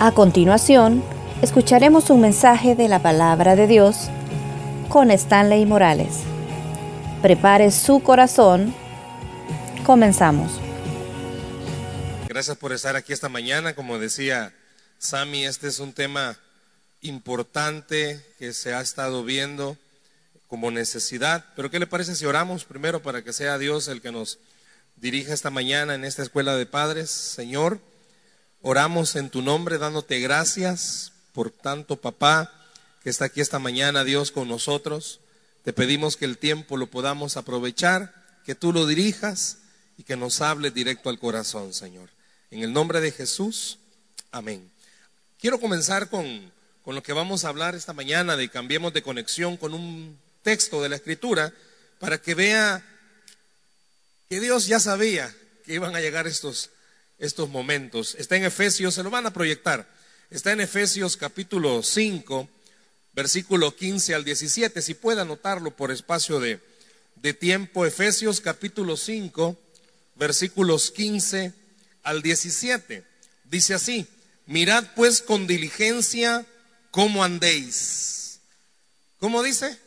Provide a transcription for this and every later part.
A continuación, escucharemos un mensaje de la palabra de Dios con Stanley Morales. Prepare su corazón. Comenzamos. Gracias por estar aquí esta mañana. Como decía Sami, este es un tema importante que se ha estado viendo como necesidad. Pero ¿qué le parece si oramos primero para que sea Dios el que nos dirija esta mañana en esta escuela de padres? Señor, oramos en tu nombre dándote gracias por tanto papá que está aquí esta mañana, Dios, con nosotros. Te pedimos que el tiempo lo podamos aprovechar, que tú lo dirijas y que nos hable directo al corazón, Señor. En el nombre de Jesús, amén. Quiero comenzar con, con lo que vamos a hablar esta mañana de cambiemos de conexión con un texto de la Escritura para que vea que Dios ya sabía que iban a llegar estos, estos momentos. Está en Efesios, se lo van a proyectar. Está en Efesios capítulo 5, versículo 15 al 17. Si puede anotarlo por espacio de, de tiempo. Efesios capítulo 5, versículos 15 al 17. Dice así, mirad pues con diligencia cómo andéis. ¿Cómo dice?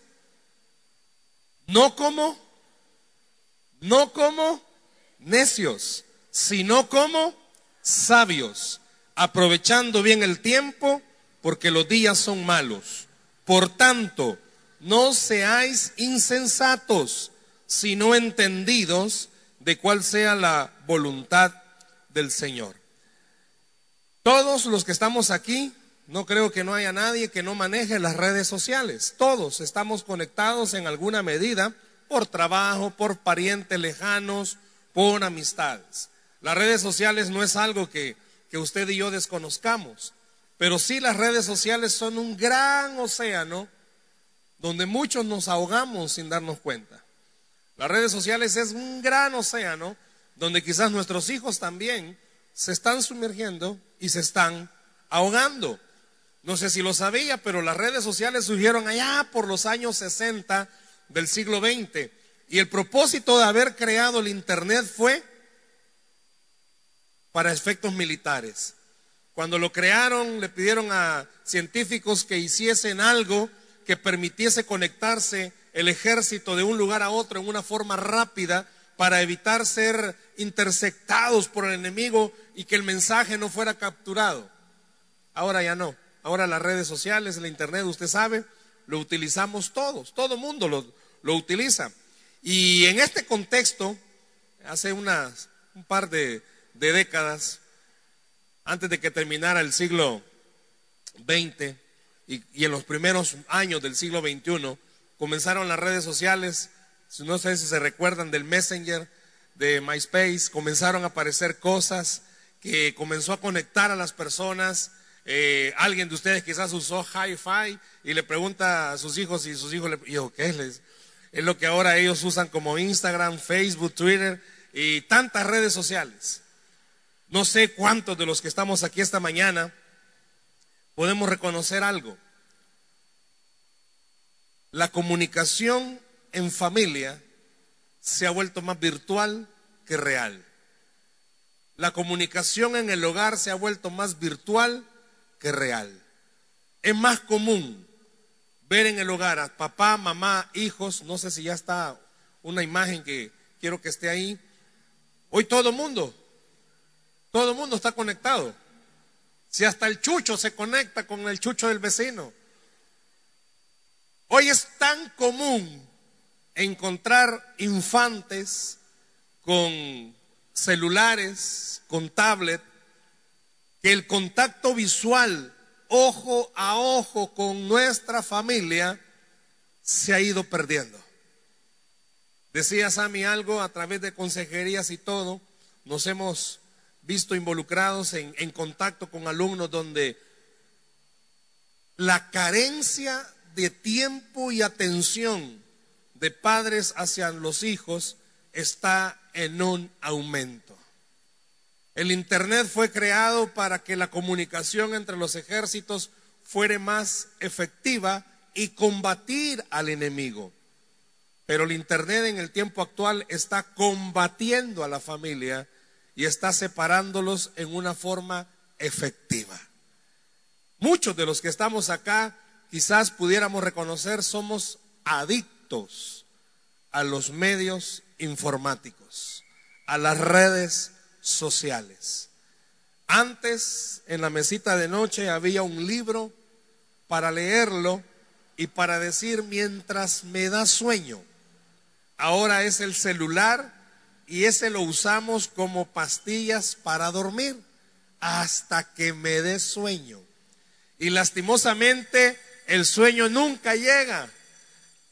No como, no como necios, sino como sabios, aprovechando bien el tiempo, porque los días son malos. Por tanto, no seáis insensatos, sino entendidos de cuál sea la voluntad del Señor. Todos los que estamos aquí, no creo que no haya nadie que no maneje las redes sociales. Todos estamos conectados en alguna medida por trabajo, por parientes lejanos, por amistades. Las redes sociales no es algo que, que usted y yo desconozcamos, pero sí las redes sociales son un gran océano donde muchos nos ahogamos sin darnos cuenta. Las redes sociales es un gran océano donde quizás nuestros hijos también se están sumergiendo y se están ahogando. No sé si lo sabía, pero las redes sociales surgieron allá por los años 60 del siglo XX. Y el propósito de haber creado el Internet fue para efectos militares. Cuando lo crearon, le pidieron a científicos que hiciesen algo que permitiese conectarse el ejército de un lugar a otro en una forma rápida para evitar ser interceptados por el enemigo y que el mensaje no fuera capturado. Ahora ya no. Ahora las redes sociales, el Internet, usted sabe, lo utilizamos todos, todo mundo lo, lo utiliza. Y en este contexto, hace un par de, de décadas, antes de que terminara el siglo XX y, en los primeros años del siglo XXI, comenzaron las redes sociales, no sé si se recuerdan del Messenger, de MySpace, comenzaron a aparecer cosas que comenzó a conectar a las personas eh, alguien de ustedes quizás usó hi-fi y le pregunta a sus hijos y sus hijos le dijo, ¿qué es? Es lo que ahora ellos usan como Instagram, Facebook, Twitter y tantas redes sociales. No sé cuántos de los que estamos aquí esta mañana podemos reconocer algo. La comunicación en familia se ha vuelto más virtual que real. La comunicación en el hogar se ha vuelto más virtual que real. Es más común ver en el hogar a papá, mamá, hijos, no sé si ya está una imagen que quiero que esté ahí. Hoy todo mundo, todo mundo está conectado. Si hasta el chucho se conecta con el chucho del vecino. Hoy es tan común encontrar infantes con celulares, con tablet, que el contacto visual, ojo a ojo con nuestra familia, se ha ido perdiendo. Decía Sami algo a través de consejerías y todo, nos hemos visto involucrados en, contacto con alumnos donde la carencia de tiempo y atención de padres hacia los hijos está en un aumento. El Internet fue creado para que la comunicación entre los ejércitos fuera más efectiva y combatir al enemigo. Pero el Internet en el tiempo actual está combatiendo a la familia y está separándolos en una forma efectiva. muchos de los que estamos acá quizás pudiéramos reconocer somos adictos a los medios informáticos, a las redes sociales. Antes, en la mesita de noche, había un libro para leerlo y para decir mientras me da sueño. Ahora es el celular y ese lo usamos como pastillas para dormir hasta que me dé sueño. Y lastimosamente el sueño nunca llega.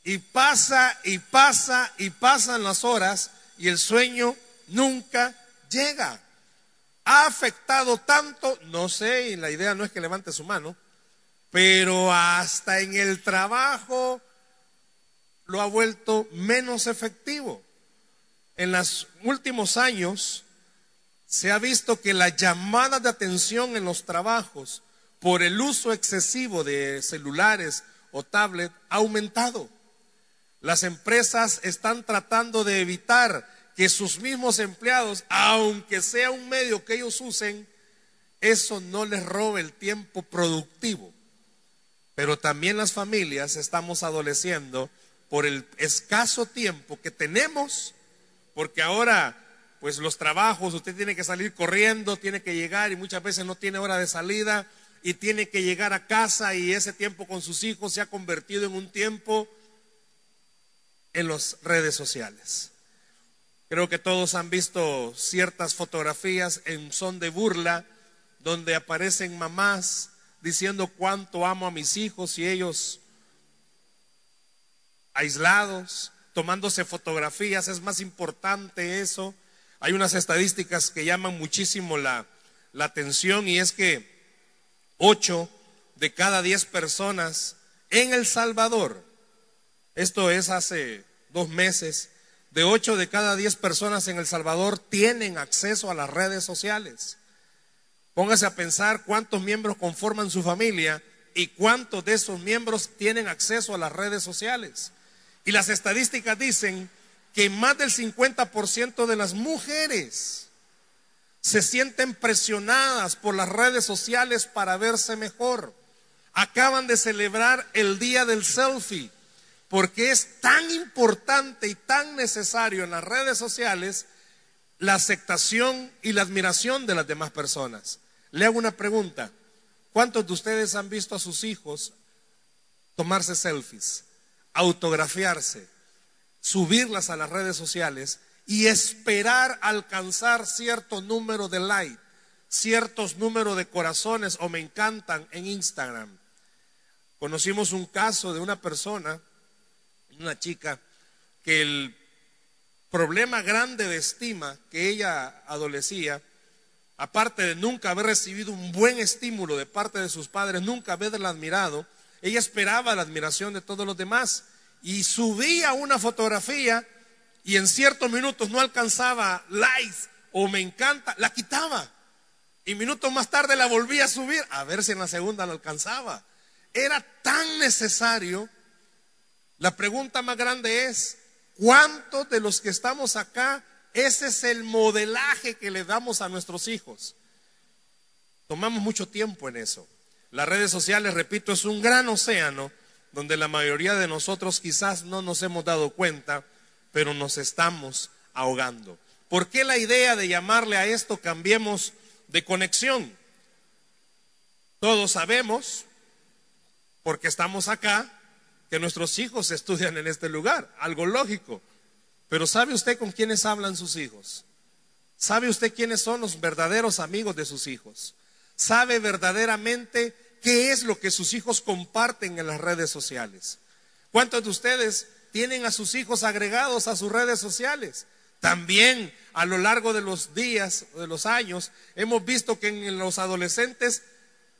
Y pasa y pasa y pasan las horas y el sueño nunca llega. Ha afectado tanto, no sé, y la idea no es que levante su mano, pero hasta en el trabajo lo ha vuelto menos efectivo. En los últimos años se ha visto que la llamada de atención en los trabajos por el uso excesivo de celulares o tablet ha aumentado. Las empresas están tratando de evitar que sus mismos empleados, aunque sea un medio que ellos usen, eso no les robe el tiempo productivo. Pero también las familias estamos adoleciendo por el escaso tiempo que tenemos, porque ahora pues los trabajos, usted tiene que salir corriendo, tiene que llegar y muchas veces no tiene hora de salida y tiene que llegar a casa y ese tiempo con sus hijos se ha convertido en un tiempo en las redes sociales. Creo que todos han visto ciertas fotografías en son de burla donde aparecen mamás diciendo cuánto amo a mis hijos y ellos aislados, tomándose fotografías, es más importante eso. Hay unas estadísticas que llaman muchísimo la, atención y es que 8 de cada 10 personas en El Salvador, esto es hace dos meses, de 8 de cada 10 personas en El Salvador tienen acceso a las redes sociales. Póngase a pensar cuántos miembros conforman su familia y cuántos de esos miembros tienen acceso a las redes sociales. Y las estadísticas dicen que más del 50% de las mujeres se sienten presionadas por las redes sociales para verse mejor. Acaban de celebrar el día del selfie porque es tan importante y tan necesario en las redes sociales la aceptación y la admiración de las demás personas. Le hago una pregunta. ¿Cuántos de ustedes han visto a sus hijos tomarse selfies, autografiarse, subirlas a las redes sociales y esperar alcanzar cierto número de likes, ciertos números de corazones o me encantan en Instagram? Conocimos un caso de una persona, una chica, que el problema grande de estima que ella adolecía aparte de nunca haber recibido un buen estímulo de parte de sus padres, nunca haberla admirado, ella esperaba la admiración de todos los demás y subía una fotografía y en ciertos minutos no alcanzaba likes o me encanta, la quitaba. Y minutos más tarde la volvía a subir a ver si en la segunda la alcanzaba. Era tan necesario. La pregunta más grande es, ¿cuántos de los que estamos acá ese es el modelaje que le damos a nuestros hijos. Tomamos mucho tiempo en eso. Las redes sociales, repito, es un gran océano donde la mayoría de nosotros quizás no nos hemos dado cuenta, pero nos estamos ahogando. ¿Por qué la idea de llamarle a esto cambiemos de conexión? Todos sabemos, porque estamos acá, que nuestros hijos estudian en este lugar, algo lógico. Pero ¿sabe usted con quiénes hablan sus hijos? ¿Sabe usted quiénes son los verdaderos amigos de sus hijos? ¿Sabe verdaderamente qué es lo que sus hijos comparten en las redes sociales? ¿Cuántos de ustedes tienen a sus hijos agregados a sus redes sociales? También a lo largo de los días, de los años, hemos visto que en los adolescentes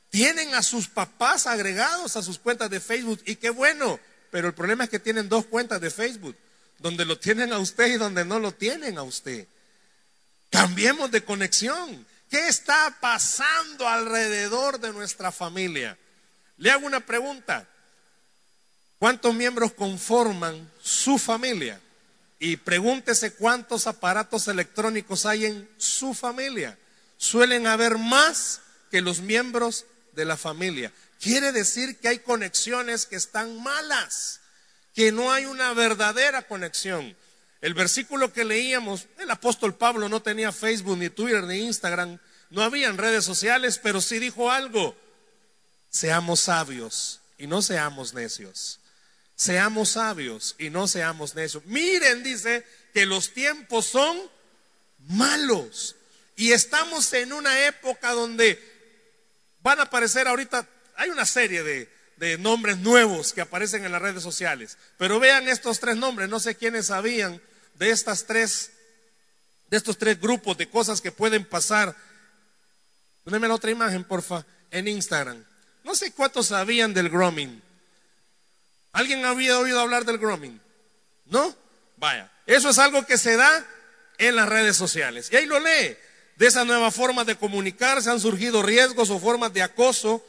tienen a sus papás agregados a sus cuentas de Facebook y qué bueno, pero el problema es que tienen dos cuentas de Facebook donde lo tienen a usted y donde no lo tienen a usted. Cambiemos de conexión. ¿Qué está pasando alrededor de nuestra familia? Le hago una pregunta. ¿Cuántos miembros conforman su familia? Y pregúntese cuántos aparatos electrónicos hay en su familia. Suelen haber más que los miembros de la familia. Quiere decir que hay conexiones que están malas, que no hay una verdadera conexión. El versículo que leíamos, el apóstol Pablo no tenía Facebook, ni Twitter, ni Instagram, no habían redes sociales, pero sí dijo algo, seamos sabios y no seamos necios. Seamos sabios y no seamos necios. Miren, dice, que los tiempos son malos. Y estamos en una época donde van a aparecer ahorita, hay una serie de, de nombres nuevos que aparecen en las redes sociales. Pero vean estos tres nombres, no sé quiénes sabían de estas tres, de estos tres grupos de cosas que pueden pasar. Poneme la otra imagen, porfa, en Instagram. No sé cuántos sabían del grooming. ¿Alguien había oído hablar del grooming? ¿No? Vaya, eso es algo que se da en las redes sociales. Y ahí lo lee. De esa nueva forma de comunicarse han surgido riesgos o formas de acoso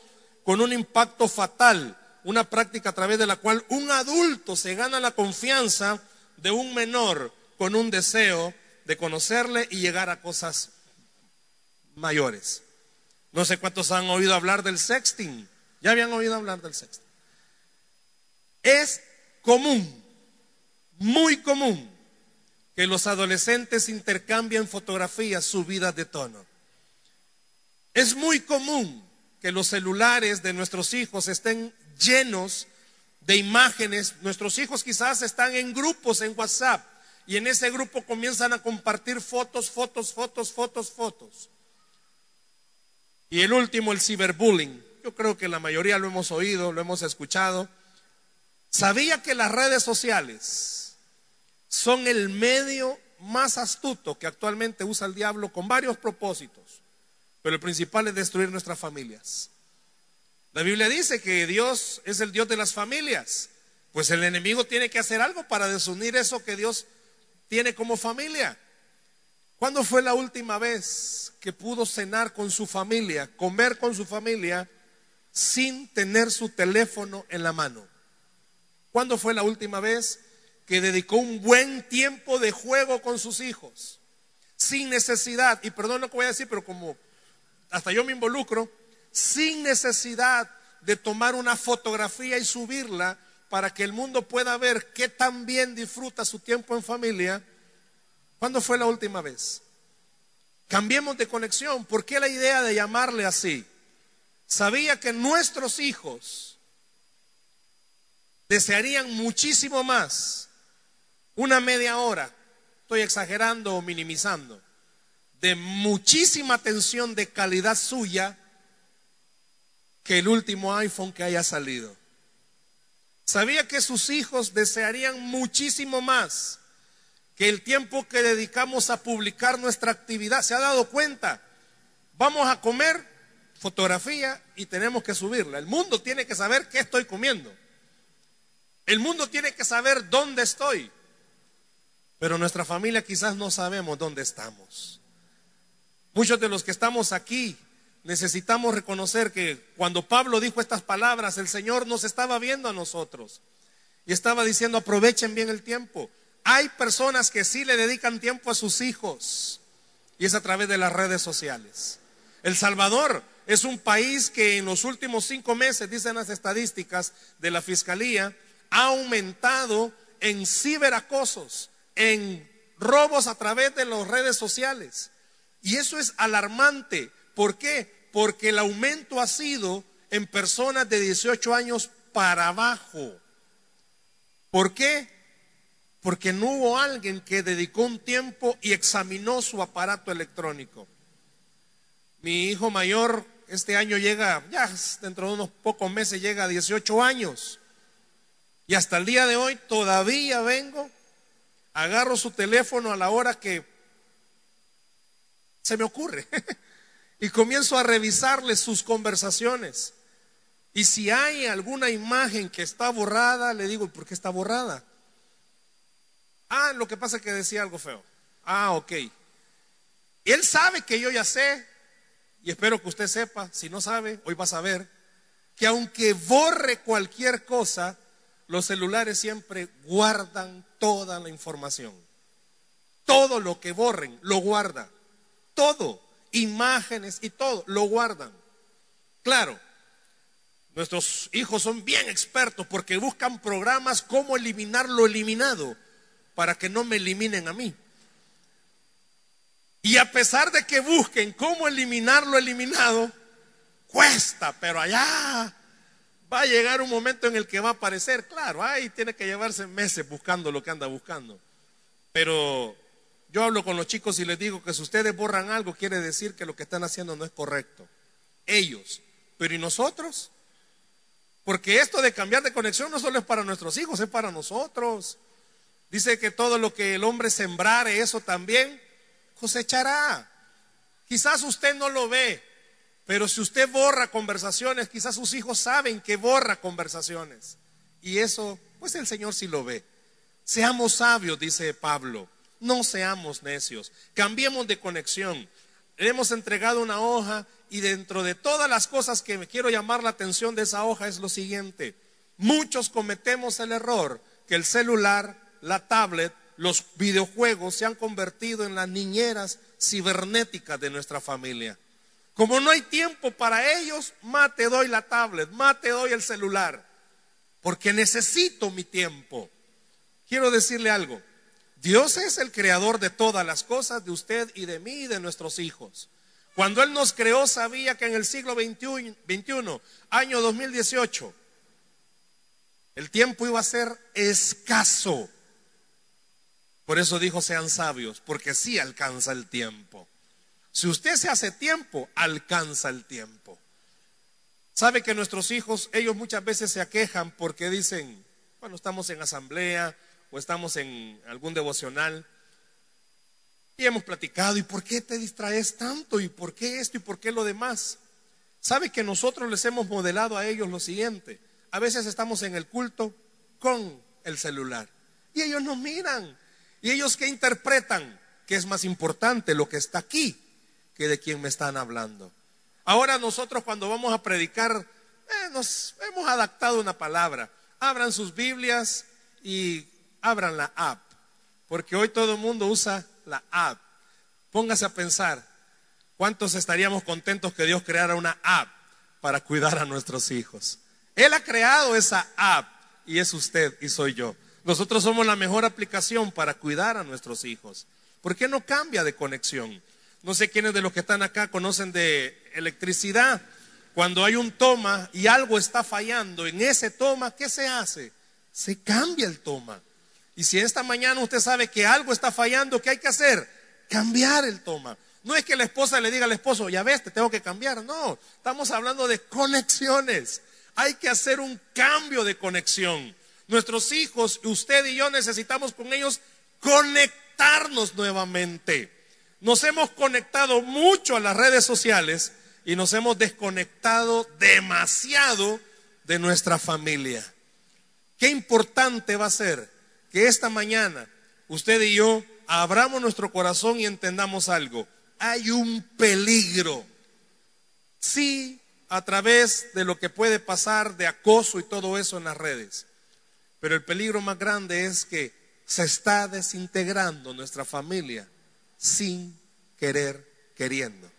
con un impacto fatal, una práctica a través de la cual un adulto se gana la confianza de un menor con un deseo de conocerle y llegar a cosas mayores. No sé cuántos han oído hablar del sexting. Ya habían oído hablar del sexting. Es común, muy común, que los adolescentes intercambien fotografías subidas de tono. Es muy común que los celulares de nuestros hijos estén llenos de imágenes. Nuestros hijos quizás están en grupos en WhatsApp y en ese grupo comienzan a compartir fotos, fotos, fotos, fotos, fotos. Y el último, el ciberbullying. Yo creo que la mayoría lo hemos oído, lo hemos escuchado. ¿Sabía que las redes sociales son el medio más astuto que actualmente usa el diablo con varios propósitos? Pero el principal es destruir nuestras familias. La Biblia dice que Dios es el Dios de las familias. Pues el enemigo tiene que hacer algo para desunir eso que Dios tiene como familia. ¿Cuándo fue la última vez que pudo cenar con su familia, comer con su familia, sin tener su teléfono en la mano? ¿Cuándo fue la última vez que dedicó un buen tiempo de juego con sus hijos? Sin necesidad, y perdón lo que voy a decir, pero como hasta yo me involucro, sin necesidad de tomar una fotografía y subirla para que el mundo pueda ver qué tan bien disfruta su tiempo en familia. ¿Cuándo fue la última vez? Cambiemos de conexión. ¿Por qué la idea de llamarle así? Sabía que nuestros hijos desearían muchísimo más una media hora, estoy exagerando o minimizando, de muchísima atención de calidad suya que el último iPhone que haya salido. Sabía que sus hijos desearían muchísimo más que el tiempo que dedicamos a publicar nuestra actividad. ¿Se ha dado cuenta? Vamos a comer fotografía y tenemos que subirla. El mundo tiene que saber qué estoy comiendo. El mundo tiene que saber dónde estoy. Pero nuestra familia quizás no sabemos dónde estamos. Muchos de los que estamos aquí necesitamos reconocer que cuando Pablo dijo estas palabras, el Señor nos estaba viendo a nosotros y estaba diciendo, aprovechen bien el tiempo. Hay personas que sí le dedican tiempo a sus hijos y es a través de las redes sociales. El Salvador es un país que en los últimos cinco meses, dicen las estadísticas de la Fiscalía, ha aumentado en ciberacosos, en robos a través de las redes sociales. Y eso es alarmante ¿Por qué? Porque el aumento ha sido en personas de 18 años para abajo. ¿Por qué? Porque no hubo alguien que dedicó un tiempo y examinó su aparato electrónico. Mi hijo mayor este año llega, ya dentro de unos pocos meses llega a 18 años. Y hasta el día de hoy todavía vengo, agarro su teléfono a la hora que se me ocurre. y comienzo a revisarle sus conversaciones. Y si hay alguna imagen que está borrada, le digo, ¿por qué está borrada? Ah, lo que pasa es que decía algo feo. Ah, ok. Él sabe que yo ya sé, y espero que usted sepa, si no sabe, hoy va a saber, que aunque borre cualquier cosa, los celulares siempre guardan toda la información. Todo lo que borren, lo guarda. Todo imágenes y todo, lo guardan. Claro, Nuestros hijos son bien expertos porque buscan programas cómo eliminar lo eliminado para que no me eliminen a mí. Y a pesar de que busquen cómo eliminar lo eliminado, cuesta, pero allá va a llegar un momento en el que va a aparecer, claro, ahí tiene que llevarse meses buscando lo que anda buscando. Pero yo hablo con los chicos y les digo que si ustedes borran algo, quiere decir que lo que están haciendo no es correcto. Ellos. Pero ¿y nosotros? Porque esto de cambiar de conexión no solo es para nuestros hijos, es para nosotros. Dice que todo lo que el hombre sembrare, eso también cosechará. Quizás usted no lo ve, pero si usted borra conversaciones, quizás sus hijos saben que borra conversaciones. Y eso, pues el Señor sí lo ve. Seamos sabios, dice Pablo. No seamos necios. Cambiemos de conexión. hemos entregado una hoja y dentro de todas las cosas que me quiero llamar la atención de esa hoja es lo siguiente. Muchos cometemos el error que el celular, la tablet, los videojuegos se han convertido en las niñeras cibernéticas de nuestra familia. Como no hay tiempo para ellos, más te doy la tablet, más te doy el celular, porque necesito mi tiempo. Quiero decirle algo, Dios es el creador de todas las cosas, de usted y de mí y de nuestros hijos. Cuando Él nos creó, sabía que en el siglo XXI, 21, año 2018, el tiempo iba a ser escaso. Por eso dijo, sean sabios, porque sí alcanza el tiempo. Si usted se hace tiempo, alcanza el tiempo. Sabe que nuestros hijos, ellos muchas veces se aquejan porque dicen, bueno, estamos en asamblea o estamos en algún devocional y hemos platicado, ¿y por qué te distraes tanto? ¿Y por qué esto? ¿Y por qué lo demás? Sabe que nosotros les hemos modelado a ellos lo siguiente. A veces estamos en el culto con el celular y ellos nos miran. ¿Y ellos qué interpretan? Que es más importante lo que está aquí que de quien me están hablando. Ahora nosotros cuando vamos a predicar, eh, nos hemos adaptado una palabra. Abran sus Biblias y abran la app, porque hoy todo el mundo usa la app. Póngase a pensar, ¿cuántos estaríamos contentos que Dios creara una app para cuidar a nuestros hijos? Él ha creado esa app y es usted y soy yo. Nosotros somos la mejor aplicación para cuidar a nuestros hijos. ¿Por qué no cambia de conexión? No sé quiénes de los que están acá conocen de electricidad. Cuando hay un toma y algo está fallando en ese toma, ¿qué se hace? Se cambia el toma. Y si esta mañana usted sabe que algo está fallando, ¿qué hay que hacer? Cambiar el toma. No es que la esposa le diga al esposo, ya ves, te tengo que cambiar. No, estamos hablando de conexiones. Hay que hacer un cambio de conexión. Nuestros hijos, usted y yo necesitamos con ellos conectarnos nuevamente. Nos hemos conectado mucho a las redes sociales y nos hemos desconectado demasiado de nuestra familia. Qué importante va a ser que esta mañana usted y yo abramos nuestro corazón y entendamos algo. Hay un peligro. Sí, a través de lo que puede pasar de acoso y todo eso en las redes. Pero el peligro más grande es que se está desintegrando nuestra familia sin querer queriendo.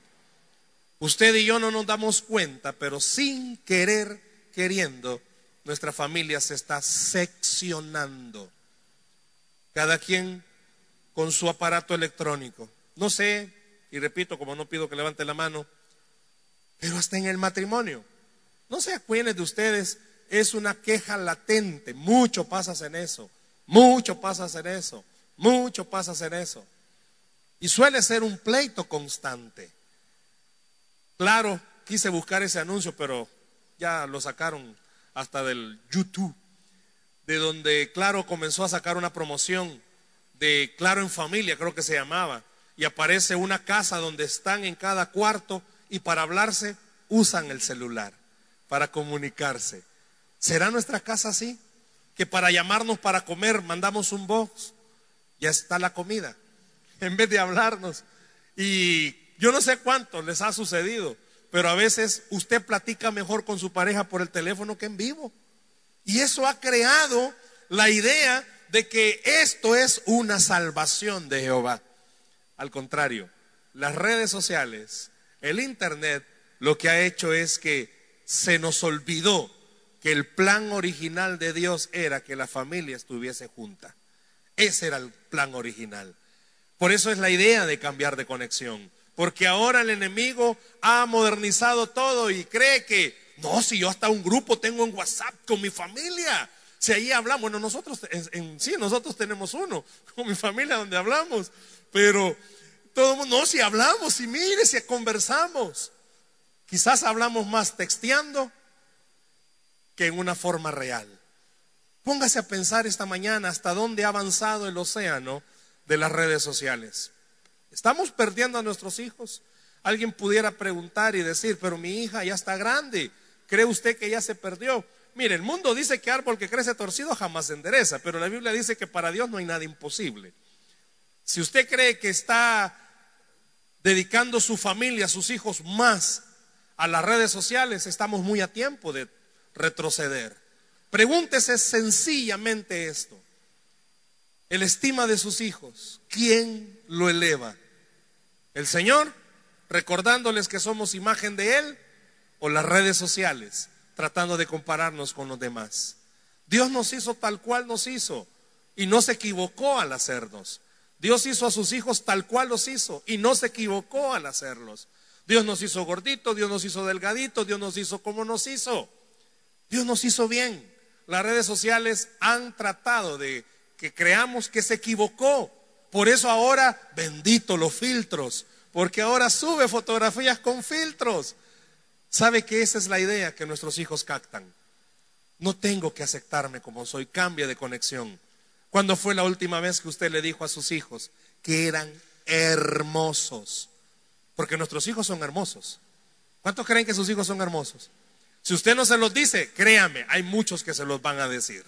Usted y yo no nos damos cuenta, pero sin querer queriendo, nuestra familia se está seccionando. Cada quien con su aparato electrónico. No sé, y repito, como no pido que levante la mano, pero hasta en el matrimonio. No sé a quiénes de ustedes es una queja latente. Mucho pasas en eso. Mucho pasas en eso. Mucho pasas en eso. Y suele ser un pleito constante. Claro, quise buscar ese anuncio, pero ya lo sacaron hasta del YouTube, de donde Claro comenzó a sacar una promoción de Claro en familia, creo que se llamaba, y aparece una casa donde están en cada cuarto y para hablarse usan el celular, para comunicarse. ¿Será nuestra casa así? Que para llamarnos para comer mandamos un box, ya está la comida en vez de hablarnos. Y yo no sé cuánto les ha sucedido, pero a veces usted platica mejor con su pareja por el teléfono que en vivo. Y eso ha creado la idea de que esto es una salvación de Jehová. Al contrario, las redes sociales, el Internet, lo que ha hecho es que se nos olvidó que el plan original de Dios era que la familia estuviese junta. Ese era el plan original. Por eso es la idea de cambiar de conexión. Porque ahora el enemigo ha modernizado todo y cree que, no, si yo hasta un grupo tengo en WhatsApp con mi familia, si ahí hablamos, bueno, nosotros, en, sí, nosotros tenemos uno con mi familia donde hablamos, pero todo el mundo, no, si hablamos, si mire, si conversamos. Quizás hablamos más texteando que en una forma real. Póngase a pensar esta mañana hasta dónde ha avanzado el océano de las redes sociales. Estamos perdiendo a nuestros hijos. Alguien pudiera preguntar y decir, pero mi hija ya está grande. ¿Cree usted que ya se perdió? Mire, el mundo dice que árbol que crece torcido jamás se endereza, pero la Biblia dice que para Dios no hay nada imposible. Si usted cree que está dedicando su familia, sus hijos más a las redes sociales, estamos muy a tiempo de retroceder. Pregúntese sencillamente esto. El estima de sus hijos, ¿quién lo eleva? ¿El Señor? Recordándoles que somos imagen de Él o las redes sociales, tratando de compararnos con los demás. Dios nos hizo tal cual nos hizo y no se equivocó al hacernos. Dios hizo a sus hijos tal cual los hizo y no se equivocó al hacerlos. Dios nos hizo gordito, Dios nos hizo delgadito, Dios nos hizo como nos hizo. Dios nos hizo bien. Las redes sociales han tratado de que creamos que se equivocó. Por eso ahora, bendito los filtros, porque ahora sube fotografías con filtros. ¿Sabe que esa es la idea que nuestros hijos captan? No tengo que aceptarme como soy, cambia de conexión. ¿Cuándo fue la última vez que usted le dijo a sus hijos que eran hermosos? Porque nuestros hijos son hermosos. ¿Cuántos creen que sus hijos son hermosos? Si usted no se los dice, créame, hay muchos que se los van a decir.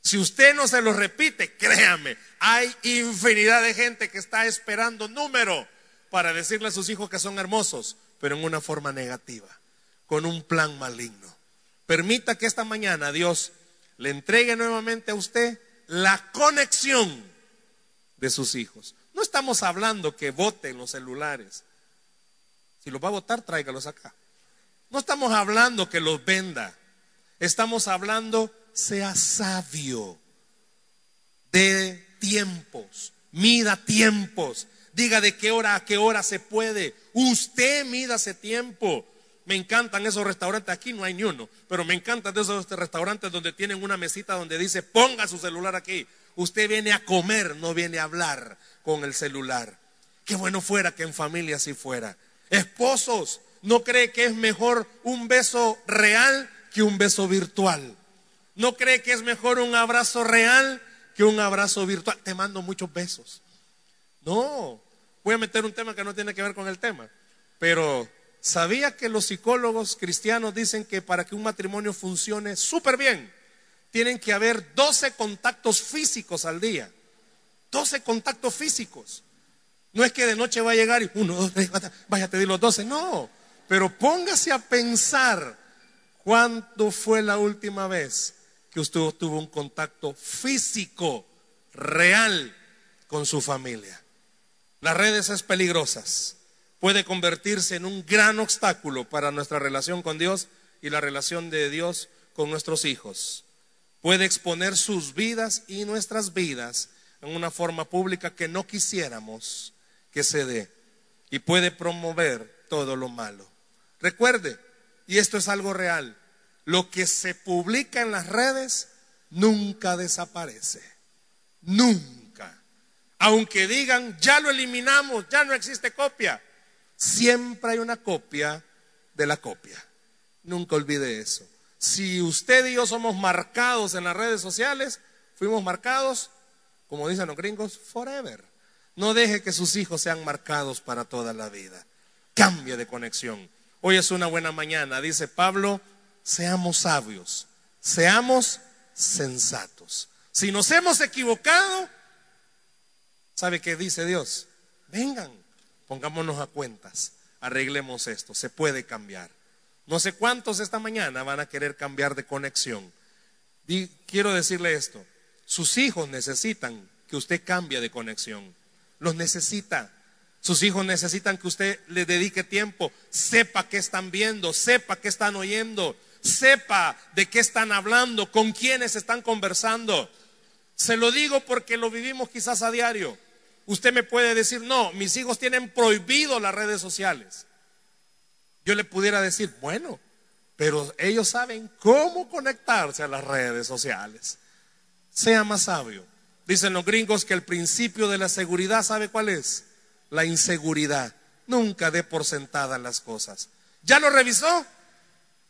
Si usted no se los repite, créame, hay infinidad de gente que está esperando número para decirle a sus hijos que son hermosos, pero en una forma negativa, con un plan maligno. Permita que esta mañana Dios le entregue nuevamente a usted la conexión de sus hijos. No estamos hablando que voten los celulares. Si los va a votar, tráigalos acá. No estamos hablando que los venda. Estamos hablando sea sabio de tiempos, mida tiempos, diga de qué hora a qué hora se puede. Usted mida ese tiempo. Me encantan esos restaurantes, aquí no hay ni uno, pero me encantan esos restaurantes donde tienen una mesita donde dice ponga su celular aquí. Usted viene a comer, no viene a hablar con el celular. Qué bueno fuera que en familia así fuera. Esposos, ¿no cree que es mejor un beso real que un beso virtual? ¿No cree que es mejor un abrazo real que un abrazo virtual? Te mando muchos besos. No, voy a meter un tema que no tiene que ver con el tema. Pero ¿sabía que los psicólogos cristianos dicen que para que un matrimonio funcione súper bien, tienen que haber 12 contactos físicos al día? 12 contactos físicos. No es que de noche va a llegar y uno, dos, tres, cuatro, vaya a pedir los 12. No, pero póngase a pensar cuándo fue la última vez que usted tuvo un contacto físico, real, con su familia. Las redes es peligrosas. Puede convertirse en un gran obstáculo para nuestra relación con Dios y la relación de Dios con nuestros hijos. Puede exponer sus vidas y nuestras vidas en una forma pública que no quisiéramos que se dé. Y puede promover todo lo malo. Recuerde, y esto es algo real, lo que se publica en las redes nunca desaparece. Nunca. Aunque digan, ya lo eliminamos, ya no existe copia. Siempre hay una copia de la copia. Nunca olvide eso. Si usted y yo somos marcados en las redes sociales, fuimos marcados, como dicen los gringos, forever. No deje que sus hijos sean marcados para toda la vida. Cambie de conexión. Hoy es una buena mañana, dice Pablo seamos sabios, seamos sensatos. Si nos hemos equivocado, ¿sabe qué dice Dios? Vengan, pongámonos a cuentas, arreglemos esto, se puede cambiar. No sé cuántos esta mañana van a querer cambiar de conexión. quiero decirle esto, sus hijos necesitan que usted cambie de conexión, los necesita. Sus hijos necesitan que usted le dedique tiempo, sepa qué están viendo, sepa qué están oyendo, sepa de qué están hablando, con quiénes están conversando. Se lo digo porque lo vivimos quizás a diario. Usted me puede decir, no, mis hijos tienen prohibido las redes sociales. Yo le pudiera decir, bueno, pero ellos saben cómo conectarse a las redes sociales. Sea más sabio. Dicen los gringos que el principio de la seguridad, ¿sabe cuál es? La inseguridad. Nunca dé por sentada las cosas. ¿Ya lo revisó?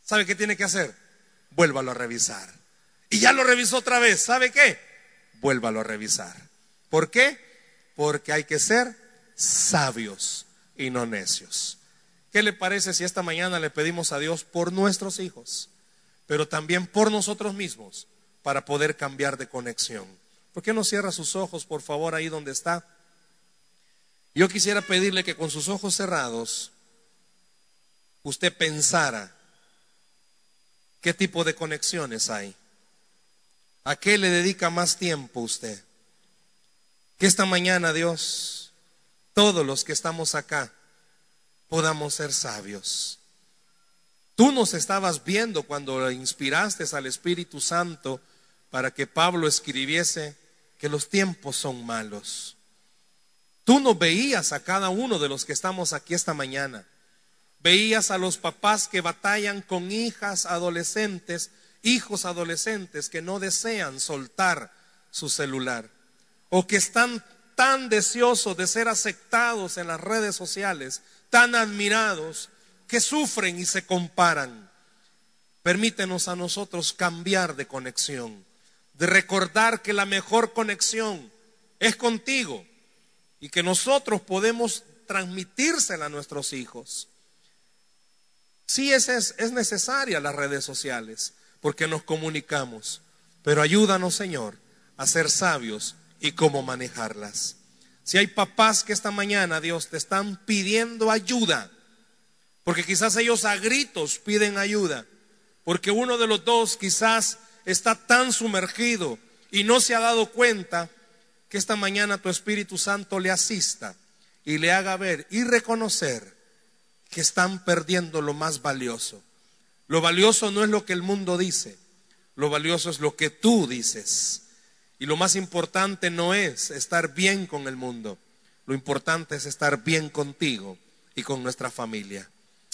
¿Sabe qué tiene que hacer? Vuélvalo a revisar. Y ya lo revisó otra vez. ¿Sabe qué? Vuélvalo a revisar. ¿Por qué? Porque hay que ser sabios y no necios. ¿Qué le parece si esta mañana le pedimos a Dios por nuestros hijos, pero también por nosotros mismos, para poder cambiar de conexión? ¿Por qué no cierra sus ojos, por favor, ahí donde está? Yo quisiera pedirle que con sus ojos cerrados usted pensara qué tipo de conexiones hay. ¿A qué le dedica más tiempo usted? Que esta mañana, Dios, todos los que estamos acá, podamos ser sabios. Tú nos estabas viendo cuando inspiraste al Espíritu Santo para que Pablo escribiese que los tiempos son malos. Tú no veías a cada uno de los que estamos aquí esta mañana. Veías a los papás que batallan con hijas adolescentes, hijos adolescentes que no desean soltar su celular o que están tan deseosos de ser aceptados en las redes sociales, tan admirados, que sufren y se comparan. Permítenos a nosotros cambiar de conexión, de recordar que la mejor conexión es contigo y que nosotros podemos transmitírsela a nuestros hijos. Sí es, es, es necesaria las redes sociales porque nos comunicamos, pero ayúdanos Señor a ser sabios y cómo manejarlas. Si hay papás que esta mañana, Dios, te están pidiendo ayuda, porque quizás ellos a gritos piden ayuda, porque uno de los dos quizás está tan sumergido y no se ha dado cuenta que esta mañana tu Espíritu Santo le asista y le haga ver y reconocer que están perdiendo lo más valioso. Lo valioso no es lo que el mundo dice, lo valioso es lo que tú dices. Y lo más importante no es estar bien con el mundo, lo importante es estar bien contigo y con nuestra familia.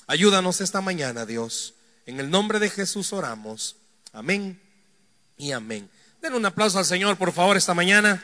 Ayúdanos esta mañana, Dios. En el nombre de Jesús oramos. Amén y amén. Den un aplauso al Señor, por favor, esta mañana.